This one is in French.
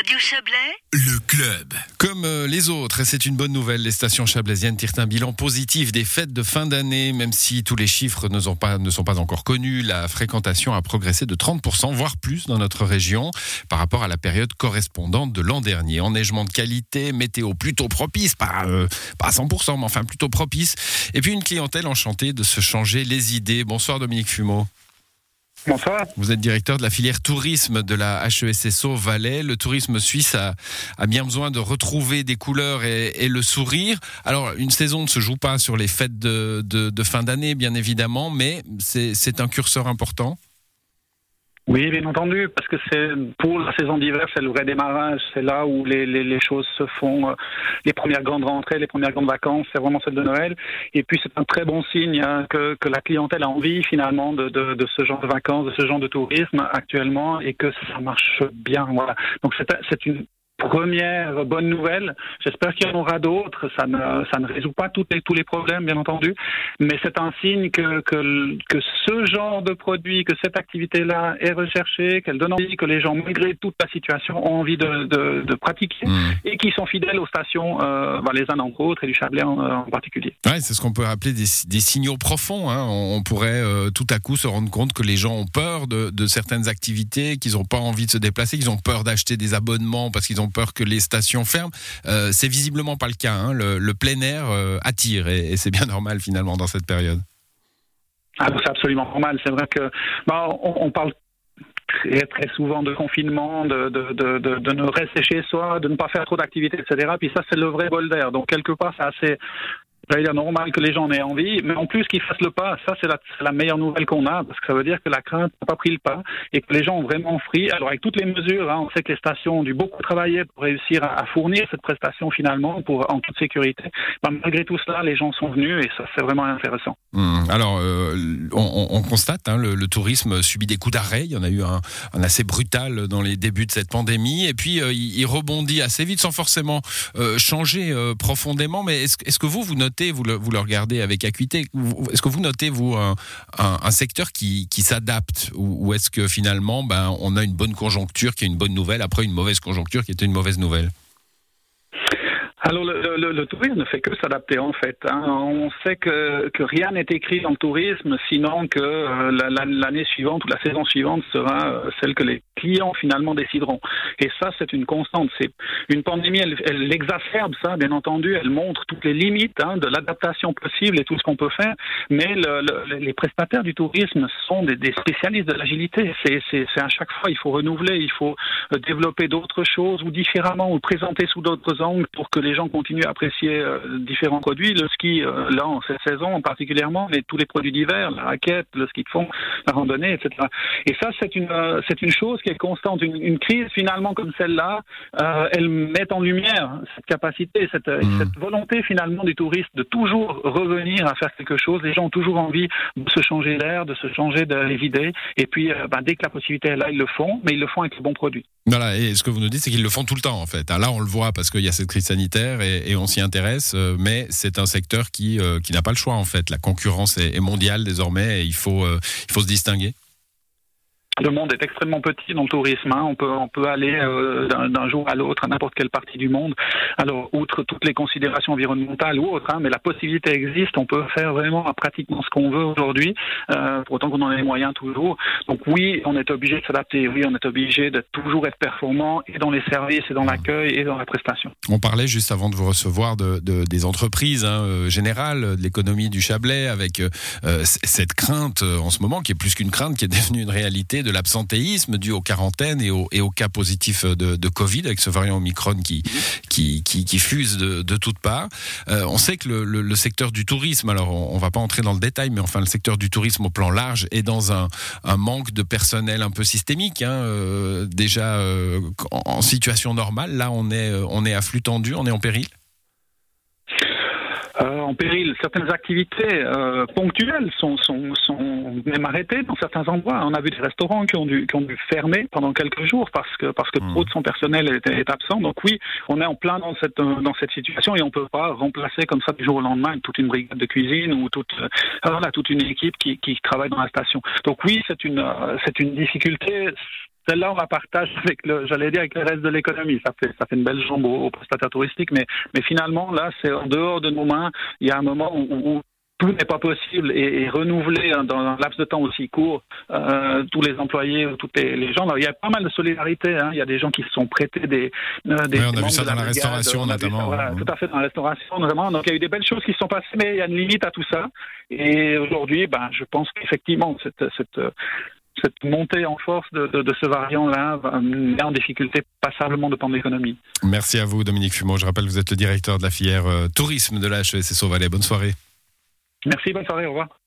Radio Chablais, Le club. Comme euh, les autres, et c'est une bonne nouvelle, les stations chablaisiennes tirent un bilan positif des fêtes de fin d'année, même si tous les chiffres ne sont, pas, ne sont pas encore connus. La fréquentation a progressé de 30%, voire plus dans notre région, par rapport à la période correspondante de l'an dernier. Enneigement de qualité, météo plutôt propice, pas, euh, pas à 100%, mais enfin plutôt propice. Et puis une clientèle enchantée de se changer les idées. Bonsoir Dominique Fumeau. Bonsoir. Vous êtes directeur de la filière tourisme de la HESSO Valais. Le tourisme suisse a, a bien besoin de retrouver des couleurs et, le sourire. Alors, une saison ne se joue pas sur les fêtes de, de fin d'année, bien évidemment, mais c'est un curseur important. Oui, bien entendu, parce que c'est pour la saison d'hiver, c'est le vrai démarrage. C'est là où les, les, les, choses se font, euh, les premières grandes rentrées, les premières grandes vacances, c'est vraiment celle de Noël. Et puis c'est un très bon signe hein, que, que, la clientèle a envie finalement de, de, de, ce genre de vacances, de ce genre de tourisme actuellement, et que ça marche bien. Voilà. Donc c'est une première bonne nouvelle. J'espère qu'il y en aura d'autres. Ça ne, ça ne résout pas tous les, tous les problèmes, bien entendu, mais c'est un signe que, que, que ce genre de produit, que cette activité-là est recherchée, qu'elle donne envie, que les gens, malgré toute la situation, ont envie de, de, de pratiquer mmh. et qui sont fidèles aux stations, euh, bah, les uns entre autres, et du Chablais en, en particulier. Ouais, c'est ce qu'on peut appeler des, des signaux profonds. Hein. On, on, pourrait euh, tout à coup se rendre compte que les gens ont peur de, de certaines activités, qu'ils n'ont pas envie de se déplacer, qu'ils ont peur d'acheter des abonnements parce qu'ils ont peur que les stations ferment. Euh, c'est visiblement pas le cas. Hein. Le, le, plein air euh, attire et, c'est bien normal finalement dans cette période. Ah, c'est absolument normal. C'est vrai que bah, on parle très, très souvent de confinement, de, de, de, de, ne rester chez soi, de ne pas faire trop d'activités, etc. Puis ça, c'est le vrai bol d'air. Donc, quelque part, c'est assez j'allais dire normal que les gens en aient envie, mais en plus qu'ils fassent le pas, ça c'est la, meilleure nouvelle qu'on a, parce que ça veut dire que la crainte n'a pas pris le pas et que les gens ont vraiment pris. Alors avec toutes les mesures, hein, on sait que les stations ont dû beaucoup travailler pour réussir à, fournir cette prestation finalement pour en toute sécurité. Ben, malgré tout cela, les gens sont venus et ça c'est vraiment intéressant. Mmh. Alors euh, on, on, constate, hein, le, tourisme subit des coups d'arrêt. Il y en a eu un, assez brutal dans les débuts de cette pandémie, et puis euh, il, rebondit assez vite sans forcément euh, changer profondément. Mais est-ce est -ce que vous vous notez vous le, regardez avec acuité. Est-ce que vous notez, vous, un, secteur qui, s'adapte ou, ou est-ce que finalement, ben, on a une bonne conjoncture qui est une bonne nouvelle après une mauvaise conjoncture qui était une mauvaise nouvelle? Alors le, le, le, tourisme ne fait que s'adapter en fait. Hein. On sait que, que rien n'est écrit dans le tourisme, sinon que euh, l'année suivante ou la saison suivante sera euh, celle que les clients finalement décideront. Et ça, c'est une constante. C'est une pandémie, elle, elle, exacerbe ça, bien entendu. Elle montre toutes les limites hein, de l'adaptation possible et tout ce qu'on peut faire. Mais le, les prestataires du tourisme sont des, des spécialistes de l'agilité. C'est à chaque fois, il faut renouveler, il faut euh, développer d'autres choses ou différemment ou présenter sous d'autres angles pour que les les gens continuent à apprécier euh, différents produits. Le ski, euh, là, en cette saison particulièrement, mais tous les produits d'hiver, la raquette, le ski de fond, la randonnée, etc. Et ça, c'est une, euh, c'est une chose qui est constante. Une, une crise, finalement, comme celle-là, euh, elle met en lumière cette capacité, cette, mmh. cette volonté, finalement, du touriste de toujours revenir à faire quelque chose. Les gens ont toujours envie de se changer l'air, de se changer de les idées. Et puis, euh, ben, dès que la possibilité est là, ils le font, mais ils le font avec les bons produits. Voilà, et ce que vous nous dites, c'est qu'ils le font tout le temps, en fait. Là, on le voit parce qu'il y a cette crise sanitaire et, on s'y intéresse, euh, mais c'est un secteur qui, euh, qui n'a pas le choix en fait. La concurrence est, est mondiale désormais et il faut, euh, il faut se distinguer le monde est extrêmement petit dans le tourisme. Hein. On peut on peut aller euh, d'un jour à l'autre à n'importe quelle partie du monde. Alors outre toutes les considérations environnementales ou autres, hein, mais la possibilité existe. On peut faire vraiment pratiquement ce qu'on veut aujourd'hui, euh, pour autant qu'on en ait les moyens toujours. Donc oui, on est obligé de s'adapter. Oui, on est obligé de toujours être performant et dans les services et dans l'accueil et dans la prestation. On parlait juste avant de vous recevoir de, de des entreprises hein, euh, générales, de l'économie du Chablais, avec euh, cette crainte en ce moment qui est plus qu'une crainte, qui est devenue une réalité de de l'absentéisme dû aux quarantaines et aux, et cas positifs de, Covid avec ce variant Omicron qui, qui, qui, fuse de, de toutes parts. Euh, on sait que le, le, secteur du tourisme, alors on, on va pas entrer dans le détail, mais enfin le secteur du tourisme au plan large est dans un, un manque de personnel un peu systémique. Hein, euh, déjà euh, en, en situation normale, là on est, on est à flux tendu, on est en péril euh, en péril. Certaines activités euh, ponctuelles sont, sont, sont même arrêtées dans certains endroits. On a vu des restaurants qui ont dû, qui ont dû fermer pendant quelques jours parce que, parce que mmh. trop de son personnel est, est, absent. Donc oui, on est en plein dans cette, dans cette situation et on peut pas remplacer comme ça du jour au lendemain toute une brigade de cuisine ou toute, euh, voilà, toute une équipe qui, qui travaille dans la station. Donc oui, c'est une, c'est une difficulté celle-là, on la partage avec le, j'allais dire, avec le reste de l'économie. Ça fait, ça fait une belle jambe aux, prestataires touristiques, mais, mais finalement, là, c'est en dehors de nos mains. Il y a un moment où, tout n'est pas possible et, renouveler hein, dans un laps de temps aussi court euh, tous les employés ou tous les, gens. il y a pas mal de solidarité. Hein. Il y a des gens qui se sont prêtés des. Euh, des on a vu ça dans la, restauration notamment. voilà, tout à fait dans la restauration notamment. Donc il y a eu des belles choses qui se sont passées, mais il y a une limite à tout ça. Et aujourd'hui, ben, je pense qu'effectivement cette, cette cette montée en force de, ce variant-là met en difficulté passablement de pan d'économie. Merci à vous, Dominique Fumot. Je rappelle, vous êtes le directeur de la filière euh, tourisme de la HESSO Valais. Bonne soirée. Merci, bonne soirée, au revoir.